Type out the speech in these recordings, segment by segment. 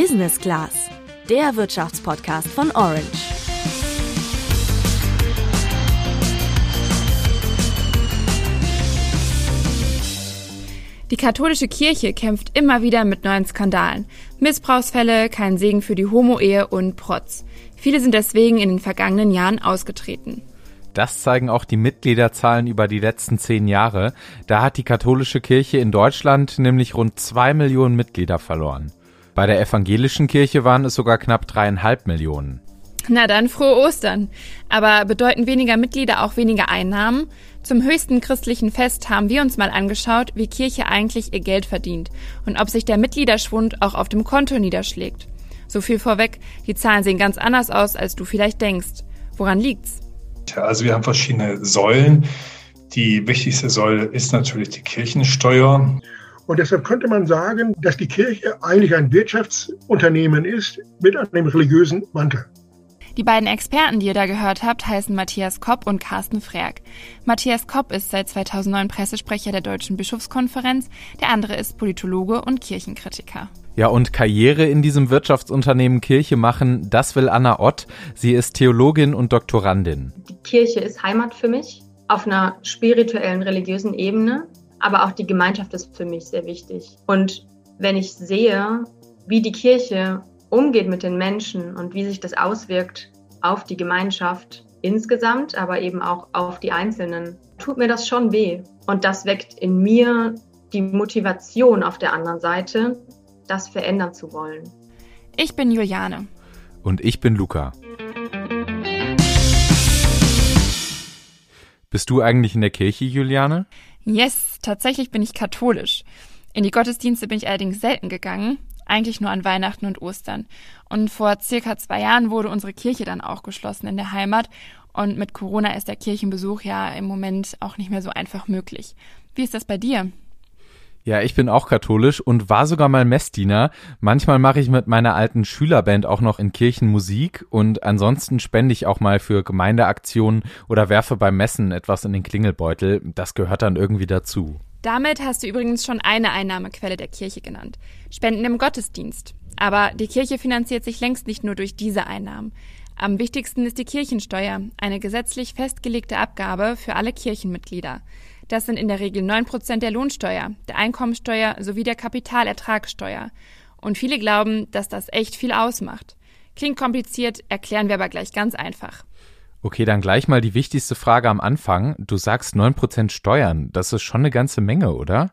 Business Class, der Wirtschaftspodcast von Orange. Die katholische Kirche kämpft immer wieder mit neuen Skandalen. Missbrauchsfälle, kein Segen für die Homo-Ehe und Protz. Viele sind deswegen in den vergangenen Jahren ausgetreten. Das zeigen auch die Mitgliederzahlen über die letzten zehn Jahre. Da hat die katholische Kirche in Deutschland nämlich rund zwei Millionen Mitglieder verloren. Bei der evangelischen Kirche waren es sogar knapp dreieinhalb Millionen. Na dann frohe Ostern. Aber bedeuten weniger Mitglieder auch weniger Einnahmen? Zum höchsten christlichen Fest haben wir uns mal angeschaut, wie Kirche eigentlich ihr Geld verdient und ob sich der Mitgliederschwund auch auf dem Konto niederschlägt. So viel vorweg, die Zahlen sehen ganz anders aus, als du vielleicht denkst. Woran liegt's? Also wir haben verschiedene Säulen. Die wichtigste Säule ist natürlich die Kirchensteuer. Und deshalb könnte man sagen, dass die Kirche eigentlich ein Wirtschaftsunternehmen ist mit einem religiösen Mantel. Die beiden Experten, die ihr da gehört habt, heißen Matthias Kopp und Carsten Frerk. Matthias Kopp ist seit 2009 Pressesprecher der Deutschen Bischofskonferenz, der andere ist Politologe und Kirchenkritiker. Ja, und Karriere in diesem Wirtschaftsunternehmen Kirche machen, das will Anna Ott. Sie ist Theologin und Doktorandin. Die Kirche ist Heimat für mich auf einer spirituellen, religiösen Ebene, aber auch die Gemeinschaft ist für mich sehr wichtig. Und wenn ich sehe, wie die Kirche umgeht mit den Menschen und wie sich das auswirkt auf die Gemeinschaft insgesamt, aber eben auch auf die Einzelnen, tut mir das schon weh. Und das weckt in mir die Motivation auf der anderen Seite, das verändern zu wollen. Ich bin Juliane. Und ich bin Luca. Bist du eigentlich in der Kirche, Juliane? Yes, tatsächlich bin ich katholisch. In die Gottesdienste bin ich allerdings selten gegangen, eigentlich nur an Weihnachten und Ostern. Und vor circa zwei Jahren wurde unsere Kirche dann auch geschlossen in der Heimat. Und mit Corona ist der Kirchenbesuch ja im Moment auch nicht mehr so einfach möglich. Wie ist das bei dir? Ja, ich bin auch katholisch und war sogar mal Messdiener. Manchmal mache ich mit meiner alten Schülerband auch noch in Kirchen Musik und ansonsten spende ich auch mal für Gemeindeaktionen oder werfe beim Messen etwas in den Klingelbeutel. Das gehört dann irgendwie dazu. Damit hast du übrigens schon eine Einnahmequelle der Kirche genannt. Spenden im Gottesdienst. Aber die Kirche finanziert sich längst nicht nur durch diese Einnahmen. Am wichtigsten ist die Kirchensteuer, eine gesetzlich festgelegte Abgabe für alle Kirchenmitglieder. Das sind in der Regel neun Prozent der Lohnsteuer, der Einkommensteuer sowie der Kapitalertragssteuer. Und viele glauben, dass das echt viel ausmacht. Klingt kompliziert, erklären wir aber gleich ganz einfach. Okay, dann gleich mal die wichtigste Frage am Anfang. Du sagst 9% Steuern. Das ist schon eine ganze Menge, oder?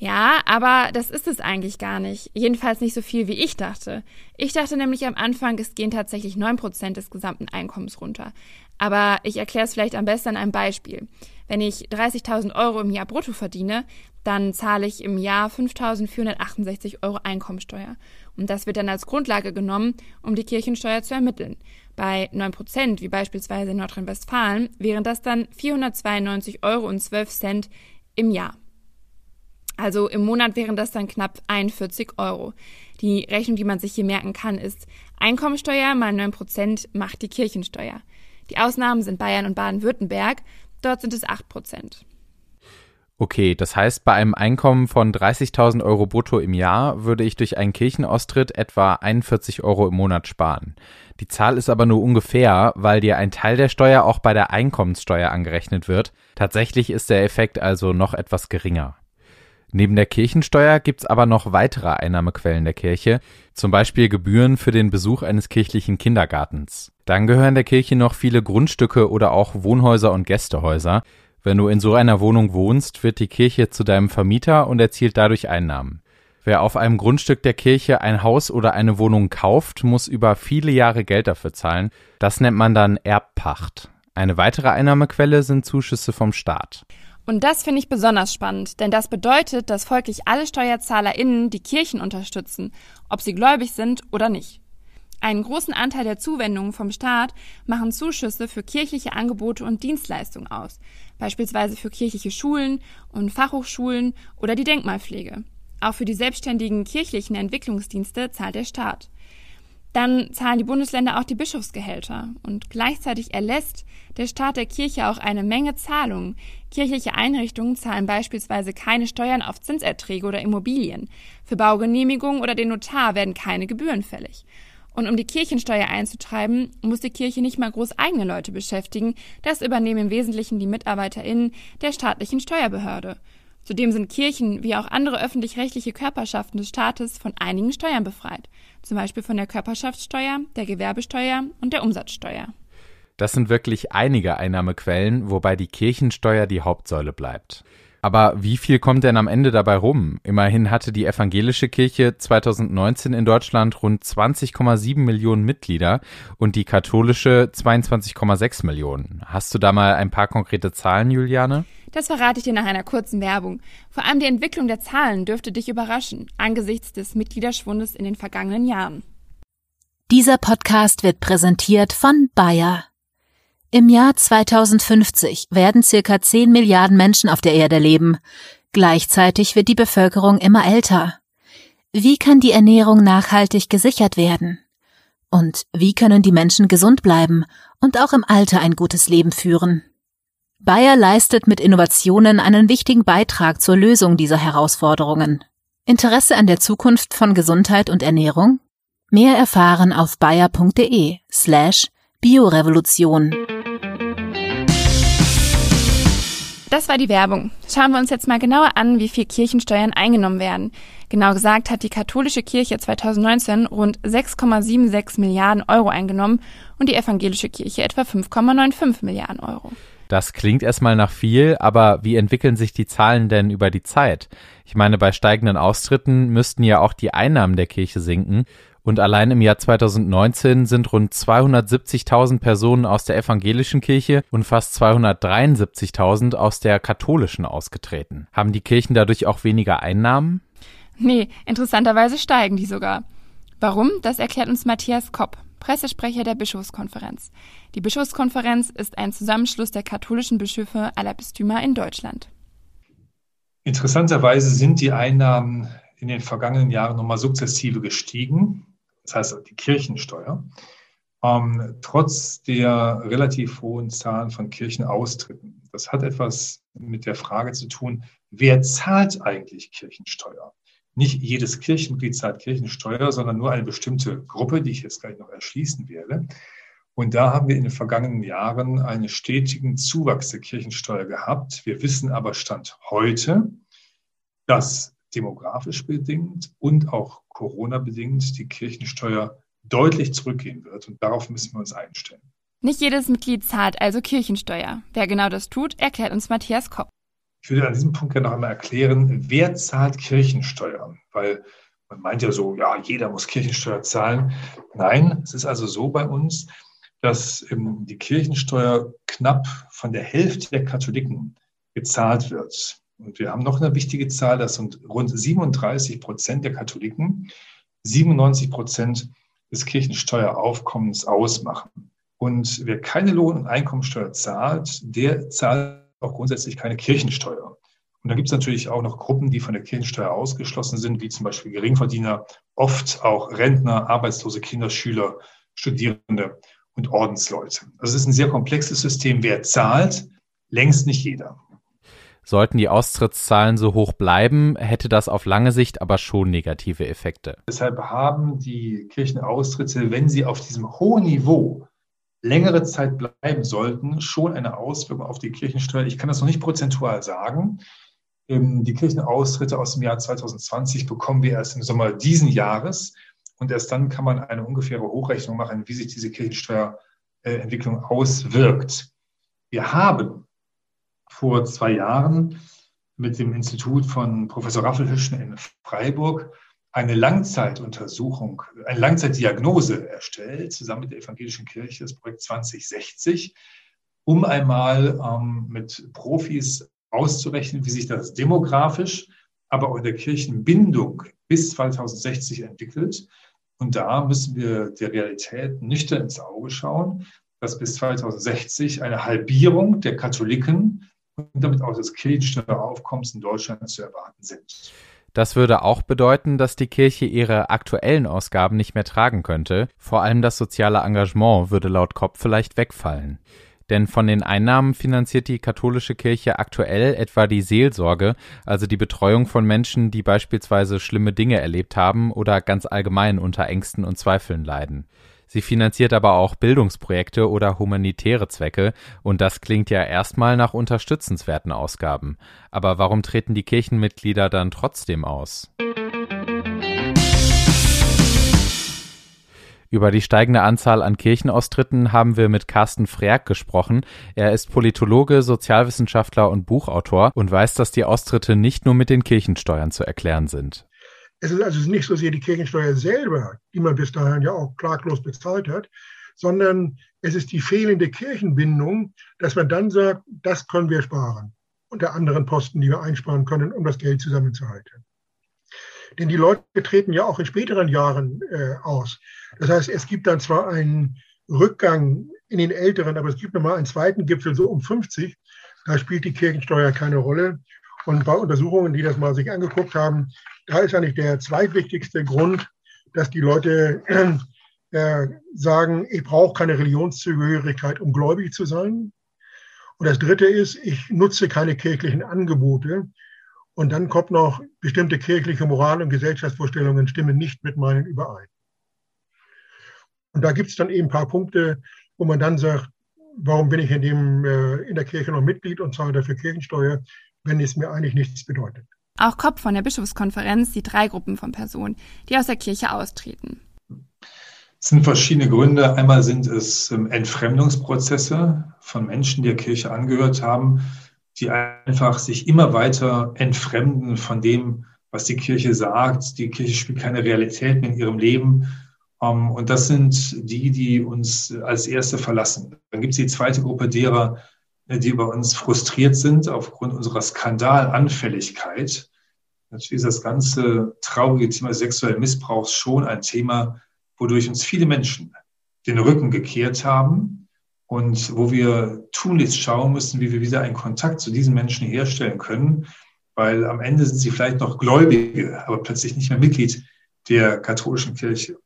Ja, aber das ist es eigentlich gar nicht. Jedenfalls nicht so viel, wie ich dachte. Ich dachte nämlich am Anfang, es gehen tatsächlich 9% des gesamten Einkommens runter. Aber ich erkläre es vielleicht am besten an einem Beispiel. Wenn ich 30.000 Euro im Jahr brutto verdiene, dann zahle ich im Jahr 5.468 Euro Einkommensteuer. Und das wird dann als Grundlage genommen, um die Kirchensteuer zu ermitteln. Bei 9 Prozent, wie beispielsweise in Nordrhein-Westfalen, wären das dann 492,12 Euro im Jahr. Also im Monat wären das dann knapp 41 Euro. Die Rechnung, die man sich hier merken kann, ist Einkommensteuer mal 9 Prozent macht die Kirchensteuer. Die Ausnahmen sind Bayern und Baden-Württemberg. Dort sind es 8 Prozent. Okay, das heißt, bei einem Einkommen von 30.000 Euro brutto im Jahr würde ich durch einen Kirchenaustritt etwa 41 Euro im Monat sparen. Die Zahl ist aber nur ungefähr, weil dir ein Teil der Steuer auch bei der Einkommenssteuer angerechnet wird. Tatsächlich ist der Effekt also noch etwas geringer. Neben der Kirchensteuer gibt's aber noch weitere Einnahmequellen der Kirche, zum Beispiel Gebühren für den Besuch eines kirchlichen Kindergartens. Dann gehören der Kirche noch viele Grundstücke oder auch Wohnhäuser und Gästehäuser. Wenn du in so einer Wohnung wohnst, wird die Kirche zu deinem Vermieter und erzielt dadurch Einnahmen. Wer auf einem Grundstück der Kirche ein Haus oder eine Wohnung kauft, muss über viele Jahre Geld dafür zahlen. Das nennt man dann Erbpacht. Eine weitere Einnahmequelle sind Zuschüsse vom Staat. Und das finde ich besonders spannend, denn das bedeutet, dass folglich alle SteuerzahlerInnen die Kirchen unterstützen, ob sie gläubig sind oder nicht. Einen großen Anteil der Zuwendungen vom Staat machen Zuschüsse für kirchliche Angebote und Dienstleistungen aus, beispielsweise für kirchliche Schulen und Fachhochschulen oder die Denkmalpflege. Auch für die selbstständigen kirchlichen Entwicklungsdienste zahlt der Staat. Dann zahlen die Bundesländer auch die Bischofsgehälter. Und gleichzeitig erlässt der Staat der Kirche auch eine Menge Zahlungen. Kirchliche Einrichtungen zahlen beispielsweise keine Steuern auf Zinserträge oder Immobilien. Für Baugenehmigungen oder den Notar werden keine Gebühren fällig. Und um die Kirchensteuer einzutreiben, muss die Kirche nicht mal groß eigene Leute beschäftigen. Das übernehmen im Wesentlichen die MitarbeiterInnen der staatlichen Steuerbehörde. Zudem sind Kirchen wie auch andere öffentlich-rechtliche Körperschaften des Staates von einigen Steuern befreit, zum Beispiel von der Körperschaftssteuer, der Gewerbesteuer und der Umsatzsteuer. Das sind wirklich einige Einnahmequellen, wobei die Kirchensteuer die Hauptsäule bleibt. Aber wie viel kommt denn am Ende dabei rum? Immerhin hatte die evangelische Kirche 2019 in Deutschland rund 20,7 Millionen Mitglieder und die katholische 22,6 Millionen. Hast du da mal ein paar konkrete Zahlen, Juliane? Das verrate ich dir nach einer kurzen Werbung. Vor allem die Entwicklung der Zahlen dürfte dich überraschen, angesichts des Mitgliederschwundes in den vergangenen Jahren. Dieser Podcast wird präsentiert von Bayer. Im Jahr 2050 werden circa 10 Milliarden Menschen auf der Erde leben. Gleichzeitig wird die Bevölkerung immer älter. Wie kann die Ernährung nachhaltig gesichert werden? Und wie können die Menschen gesund bleiben und auch im Alter ein gutes Leben führen? Bayer leistet mit Innovationen einen wichtigen Beitrag zur Lösung dieser Herausforderungen. Interesse an der Zukunft von Gesundheit und Ernährung? Mehr erfahren auf bayer.de slash Biorevolution. Das war die Werbung. Schauen wir uns jetzt mal genauer an, wie viel Kirchensteuern eingenommen werden. Genau gesagt hat die katholische Kirche 2019 rund 6,76 Milliarden Euro eingenommen und die evangelische Kirche etwa 5,95 Milliarden Euro. Das klingt erstmal nach viel, aber wie entwickeln sich die Zahlen denn über die Zeit? Ich meine, bei steigenden Austritten müssten ja auch die Einnahmen der Kirche sinken. Und allein im Jahr 2019 sind rund 270.000 Personen aus der evangelischen Kirche und fast 273.000 aus der katholischen ausgetreten. Haben die Kirchen dadurch auch weniger Einnahmen? Nee, interessanterweise steigen die sogar. Warum? Das erklärt uns Matthias Kopp. Pressesprecher der Bischofskonferenz. Die Bischofskonferenz ist ein Zusammenschluss der katholischen Bischöfe aller Bistümer in Deutschland. Interessanterweise sind die Einnahmen in den vergangenen Jahren nochmal sukzessive gestiegen, das heißt die Kirchensteuer, ähm, trotz der relativ hohen Zahlen von Kirchenaustritten. Das hat etwas mit der Frage zu tun, wer zahlt eigentlich Kirchensteuer? nicht jedes Kirchenmitglied zahlt Kirchensteuer, sondern nur eine bestimmte Gruppe, die ich jetzt gleich noch erschließen werde. Und da haben wir in den vergangenen Jahren einen stetigen Zuwachs der Kirchensteuer gehabt. Wir wissen aber Stand heute, dass demografisch bedingt und auch Corona bedingt die Kirchensteuer deutlich zurückgehen wird. Und darauf müssen wir uns einstellen. Nicht jedes Mitglied zahlt also Kirchensteuer. Wer genau das tut, erklärt uns Matthias Kopp. Ich würde an diesem Punkt gerne noch einmal erklären, wer zahlt Kirchensteuer? Weil man meint ja so, ja, jeder muss Kirchensteuer zahlen. Nein, es ist also so bei uns, dass ähm, die Kirchensteuer knapp von der Hälfte der Katholiken gezahlt wird. Und wir haben noch eine wichtige Zahl, das sind rund 37 Prozent der Katholiken, 97 Prozent des Kirchensteueraufkommens ausmachen. Und wer keine Lohn- und Einkommensteuer zahlt, der zahlt auch grundsätzlich keine Kirchensteuer. Und dann gibt es natürlich auch noch Gruppen, die von der Kirchensteuer ausgeschlossen sind, wie zum Beispiel Geringverdiener, oft auch Rentner, arbeitslose Kinder, Schüler, Studierende und Ordensleute. Also es ist ein sehr komplexes System. Wer zahlt? Längst nicht jeder. Sollten die Austrittszahlen so hoch bleiben, hätte das auf lange Sicht aber schon negative Effekte. Deshalb haben die Kirchenaustritte, wenn sie auf diesem hohen Niveau längere Zeit bleiben sollten, schon eine Auswirkung auf die Kirchensteuer. Ich kann das noch nicht prozentual sagen. Ähm, die Kirchenaustritte aus dem Jahr 2020 bekommen wir erst im Sommer diesen Jahres. Und erst dann kann man eine ungefähre Hochrechnung machen, wie sich diese Kirchensteuerentwicklung auswirkt. Wir haben vor zwei Jahren mit dem Institut von Professor Raffelhüschen in Freiburg eine Langzeituntersuchung, eine Langzeitdiagnose erstellt, zusammen mit der Evangelischen Kirche, das Projekt 2060, um einmal ähm, mit Profis auszurechnen, wie sich das demografisch, aber auch in der Kirchenbindung bis 2060 entwickelt. Und da müssen wir der Realität nüchtern ins Auge schauen, dass bis 2060 eine Halbierung der Katholiken und damit auch des Kirchensteueraufkommens in Deutschland zu erwarten sind. Das würde auch bedeuten, dass die Kirche ihre aktuellen Ausgaben nicht mehr tragen könnte, vor allem das soziale Engagement würde laut Kopp vielleicht wegfallen. Denn von den Einnahmen finanziert die katholische Kirche aktuell etwa die Seelsorge, also die Betreuung von Menschen, die beispielsweise schlimme Dinge erlebt haben oder ganz allgemein unter Ängsten und Zweifeln leiden. Sie finanziert aber auch Bildungsprojekte oder humanitäre Zwecke, und das klingt ja erstmal nach unterstützenswerten Ausgaben. Aber warum treten die Kirchenmitglieder dann trotzdem aus? Über die steigende Anzahl an Kirchenaustritten haben wir mit Carsten Frerk gesprochen. Er ist Politologe, Sozialwissenschaftler und Buchautor und weiß, dass die Austritte nicht nur mit den Kirchensteuern zu erklären sind. Es ist also nicht so sehr die Kirchensteuer selber, die man bis dahin ja auch klaglos bezahlt hat, sondern es ist die fehlende Kirchenbindung, dass man dann sagt, das können wir sparen. Unter anderen Posten, die wir einsparen können, um das Geld zusammenzuhalten. Denn die Leute treten ja auch in späteren Jahren äh, aus. Das heißt, es gibt dann zwar einen Rückgang in den älteren, aber es gibt nochmal einen zweiten Gipfel so um 50. Da spielt die Kirchensteuer keine Rolle. Und bei Untersuchungen, die das mal sich angeguckt haben, da ist eigentlich der zweitwichtigste Grund, dass die Leute äh, sagen, ich brauche keine Religionszugehörigkeit, um gläubig zu sein. Und das Dritte ist, ich nutze keine kirchlichen Angebote. Und dann kommt noch, bestimmte kirchliche Moral- und Gesellschaftsvorstellungen stimmen nicht mit meinen überein. Und da gibt es dann eben ein paar Punkte, wo man dann sagt, warum bin ich in, dem, äh, in der Kirche noch Mitglied und zahle dafür Kirchensteuer, wenn es mir eigentlich nichts bedeutet. Auch Kopp von der Bischofskonferenz sieht drei Gruppen von Personen, die aus der Kirche austreten. Es sind verschiedene Gründe. Einmal sind es ähm, Entfremdungsprozesse von Menschen, die der Kirche angehört haben, die einfach sich immer weiter entfremden von dem, was die Kirche sagt. Die Kirche spielt keine Realität mehr in ihrem Leben. Ähm, und das sind die, die uns als Erste verlassen. Dann gibt es die zweite Gruppe derer, die bei uns frustriert sind aufgrund unserer Skandalanfälligkeit. Natürlich ist das ganze traurige Thema sexuellen Missbrauchs schon ein Thema, wodurch uns viele Menschen den Rücken gekehrt haben und wo wir tunlichst schauen müssen, wie wir wieder einen Kontakt zu diesen Menschen herstellen können, weil am Ende sind sie vielleicht noch Gläubige, aber plötzlich nicht mehr Mitglied der katholischen Kirche.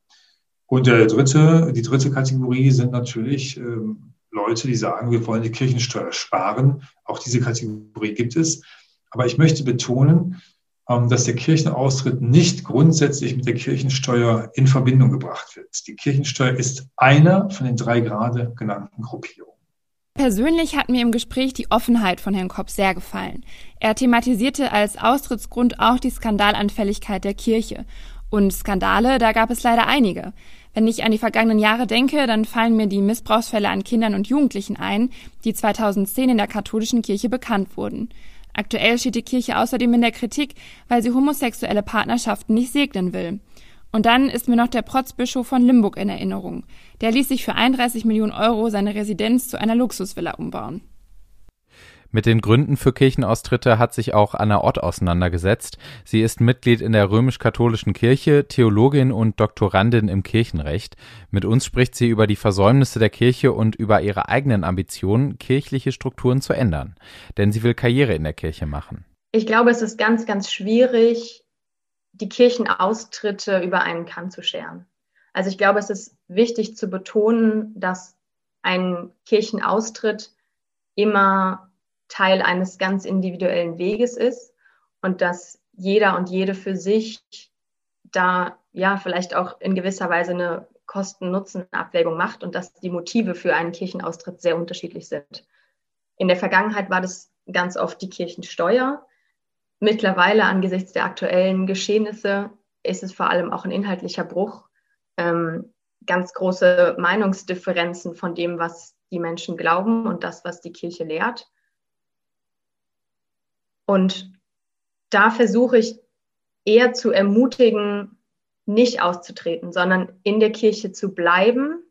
Und der dritte, die dritte Kategorie sind natürlich ähm, Leute, die sagen, wir wollen die Kirchensteuer sparen. Auch diese Kategorie gibt es. Aber ich möchte betonen, ähm, dass der Kirchenaustritt nicht grundsätzlich mit der Kirchensteuer in Verbindung gebracht wird. Die Kirchensteuer ist einer von den drei gerade genannten Gruppierungen. Persönlich hat mir im Gespräch die Offenheit von Herrn Kopp sehr gefallen. Er thematisierte als Austrittsgrund auch die Skandalanfälligkeit der Kirche. Und Skandale, da gab es leider einige. Wenn ich an die vergangenen Jahre denke, dann fallen mir die Missbrauchsfälle an Kindern und Jugendlichen ein, die 2010 in der katholischen Kirche bekannt wurden. Aktuell steht die Kirche außerdem in der Kritik, weil sie homosexuelle Partnerschaften nicht segnen will. Und dann ist mir noch der Protzbischof von Limburg in Erinnerung. Der ließ sich für 31 Millionen Euro seine Residenz zu einer Luxusvilla umbauen. Mit den Gründen für Kirchenaustritte hat sich auch Anna Ott auseinandergesetzt. Sie ist Mitglied in der römisch-katholischen Kirche, Theologin und Doktorandin im Kirchenrecht. Mit uns spricht sie über die Versäumnisse der Kirche und über ihre eigenen Ambitionen, kirchliche Strukturen zu ändern. Denn sie will Karriere in der Kirche machen. Ich glaube, es ist ganz, ganz schwierig, die Kirchenaustritte über einen Kamm zu scheren. Also ich glaube, es ist wichtig zu betonen, dass ein Kirchenaustritt immer Teil eines ganz individuellen Weges ist und dass jeder und jede für sich da ja vielleicht auch in gewisser Weise eine Kosten-Nutzen-Abwägung macht und dass die Motive für einen Kirchenaustritt sehr unterschiedlich sind. In der Vergangenheit war das ganz oft die Kirchensteuer. Mittlerweile angesichts der aktuellen Geschehnisse ist es vor allem auch ein inhaltlicher Bruch. Ähm, ganz große Meinungsdifferenzen von dem, was die Menschen glauben und das, was die Kirche lehrt. Und da versuche ich eher zu ermutigen, nicht auszutreten, sondern in der Kirche zu bleiben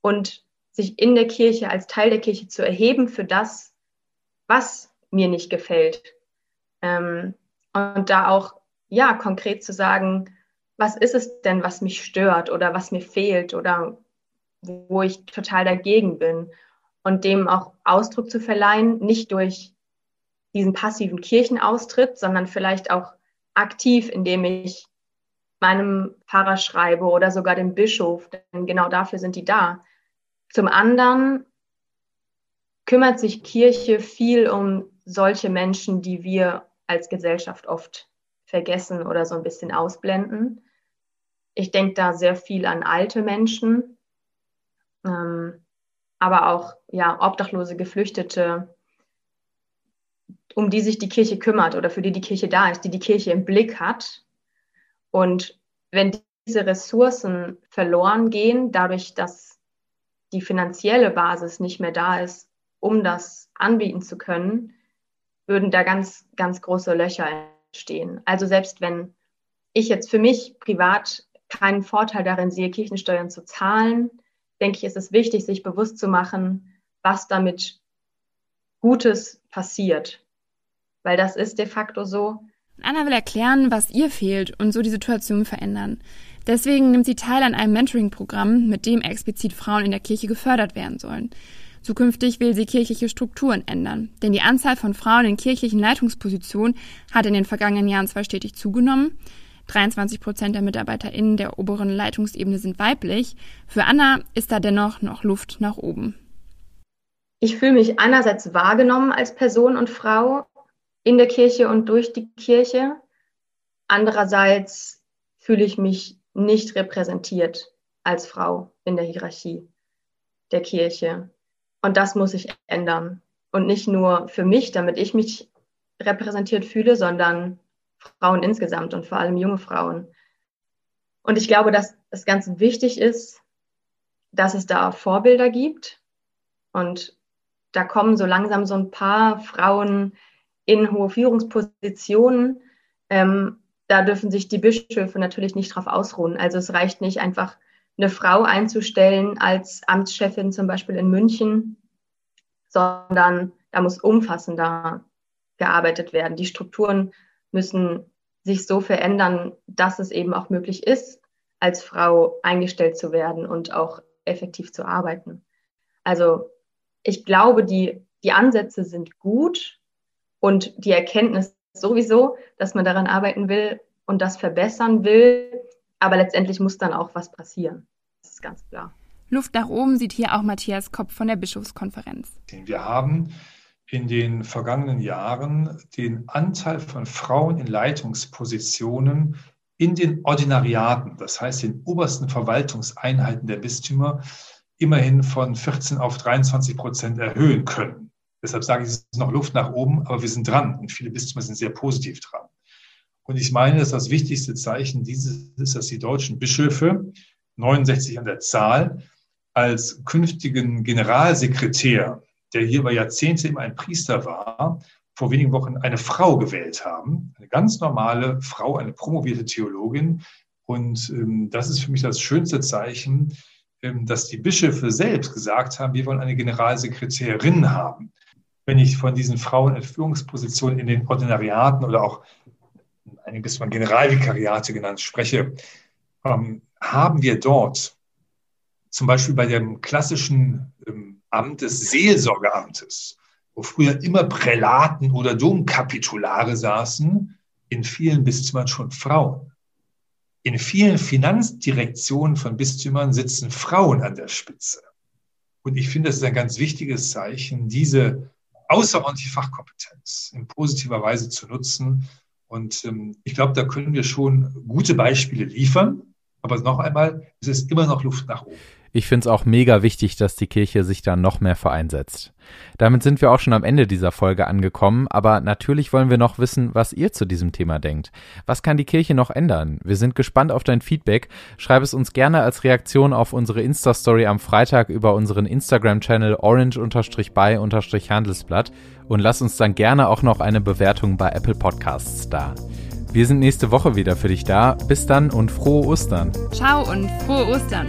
und sich in der Kirche als Teil der Kirche zu erheben für das, was mir nicht gefällt. Ähm, und da auch, ja, konkret zu sagen, was ist es denn, was mich stört oder was mir fehlt oder wo ich total dagegen bin. Und dem auch Ausdruck zu verleihen, nicht durch diesen passiven Kirchenaustritt, sondern vielleicht auch aktiv, indem ich meinem Pfarrer schreibe oder sogar dem Bischof, denn genau dafür sind die da. Zum anderen kümmert sich Kirche viel um solche Menschen, die wir als Gesellschaft oft vergessen oder so ein bisschen ausblenden. Ich denke da sehr viel an alte Menschen, ähm, aber auch ja, obdachlose Geflüchtete, um die sich die Kirche kümmert oder für die die Kirche da ist, die die Kirche im Blick hat. Und wenn diese Ressourcen verloren gehen, dadurch, dass die finanzielle Basis nicht mehr da ist, um das anbieten zu können, würden da ganz, ganz große Löcher entstehen. Also selbst wenn ich jetzt für mich privat keinen Vorteil darin sehe, Kirchensteuern zu zahlen, denke ich, ist es wichtig, sich bewusst zu machen, was damit Gutes passiert. Weil das ist de facto so. Anna will erklären, was ihr fehlt und so die Situation verändern. Deswegen nimmt sie teil an einem Mentoring-Programm, mit dem explizit Frauen in der Kirche gefördert werden sollen. Zukünftig will sie kirchliche Strukturen ändern, denn die Anzahl von Frauen in kirchlichen Leitungspositionen hat in den vergangenen Jahren zwar stetig zugenommen, 23 Prozent der MitarbeiterInnen der oberen Leitungsebene sind weiblich. Für Anna ist da dennoch noch Luft nach oben. Ich fühle mich einerseits wahrgenommen als Person und Frau in der Kirche und durch die Kirche. Andererseits fühle ich mich nicht repräsentiert als Frau in der Hierarchie der Kirche. Und das muss sich ändern. Und nicht nur für mich, damit ich mich repräsentiert fühle, sondern Frauen insgesamt und vor allem junge Frauen. Und ich glaube, dass es ganz wichtig ist, dass es da Vorbilder gibt. Und da kommen so langsam so ein paar Frauen in hohe Führungspositionen. Ähm, da dürfen sich die Bischöfe natürlich nicht drauf ausruhen. Also es reicht nicht einfach eine Frau einzustellen als Amtschefin zum Beispiel in München, sondern da muss umfassender gearbeitet werden. Die Strukturen müssen sich so verändern, dass es eben auch möglich ist, als Frau eingestellt zu werden und auch effektiv zu arbeiten. Also ich glaube, die, die Ansätze sind gut und die Erkenntnis sowieso, dass man daran arbeiten will und das verbessern will, aber letztendlich muss dann auch was passieren. Das ist ganz klar. Luft nach oben sieht hier auch Matthias Kopf von der Bischofskonferenz. Wir haben in den vergangenen Jahren den Anteil von Frauen in Leitungspositionen in den Ordinariaten, das heißt den obersten Verwaltungseinheiten der Bistümer, immerhin von 14 auf 23 Prozent erhöhen können. Deshalb sage ich, es ist noch Luft nach oben, aber wir sind dran und viele Bistümer sind sehr positiv dran. Und ich meine, dass das wichtigste Zeichen dieses ist, dass die deutschen Bischöfe, 69 an der Zahl, als künftigen Generalsekretär der hier über Jahrzehnte immer ein Priester war, vor wenigen Wochen eine Frau gewählt haben. Eine ganz normale Frau, eine promovierte Theologin. Und ähm, das ist für mich das schönste Zeichen, dass die Bischöfe selbst gesagt haben, wir wollen eine Generalsekretärin haben. Wenn ich von diesen Frauen in Führungspositionen in den Ordinariaten oder auch einiges von Generalvikariate genannt spreche, ähm, haben wir dort zum Beispiel bei dem klassischen ähm, Amt des Seelsorgeamtes, wo früher immer Prälaten oder Domkapitulare saßen, in vielen Bistümern schon Frauen. In vielen Finanzdirektionen von Bistümern sitzen Frauen an der Spitze. Und ich finde, das ist ein ganz wichtiges Zeichen, diese außerordentliche Fachkompetenz in positiver Weise zu nutzen. Und ähm, ich glaube, da können wir schon gute Beispiele liefern. Aber noch einmal, es ist immer noch Luft nach oben. Ich finde es auch mega wichtig, dass die Kirche sich da noch mehr vereinsetzt. Damit sind wir auch schon am Ende dieser Folge angekommen, aber natürlich wollen wir noch wissen, was ihr zu diesem Thema denkt. Was kann die Kirche noch ändern? Wir sind gespannt auf dein Feedback. Schreib es uns gerne als Reaktion auf unsere Insta-Story am Freitag über unseren Instagram-Channel orange-by-handelsblatt und lass uns dann gerne auch noch eine Bewertung bei Apple Podcasts da. Wir sind nächste Woche wieder für dich da. Bis dann und frohe Ostern. Ciao und frohe Ostern.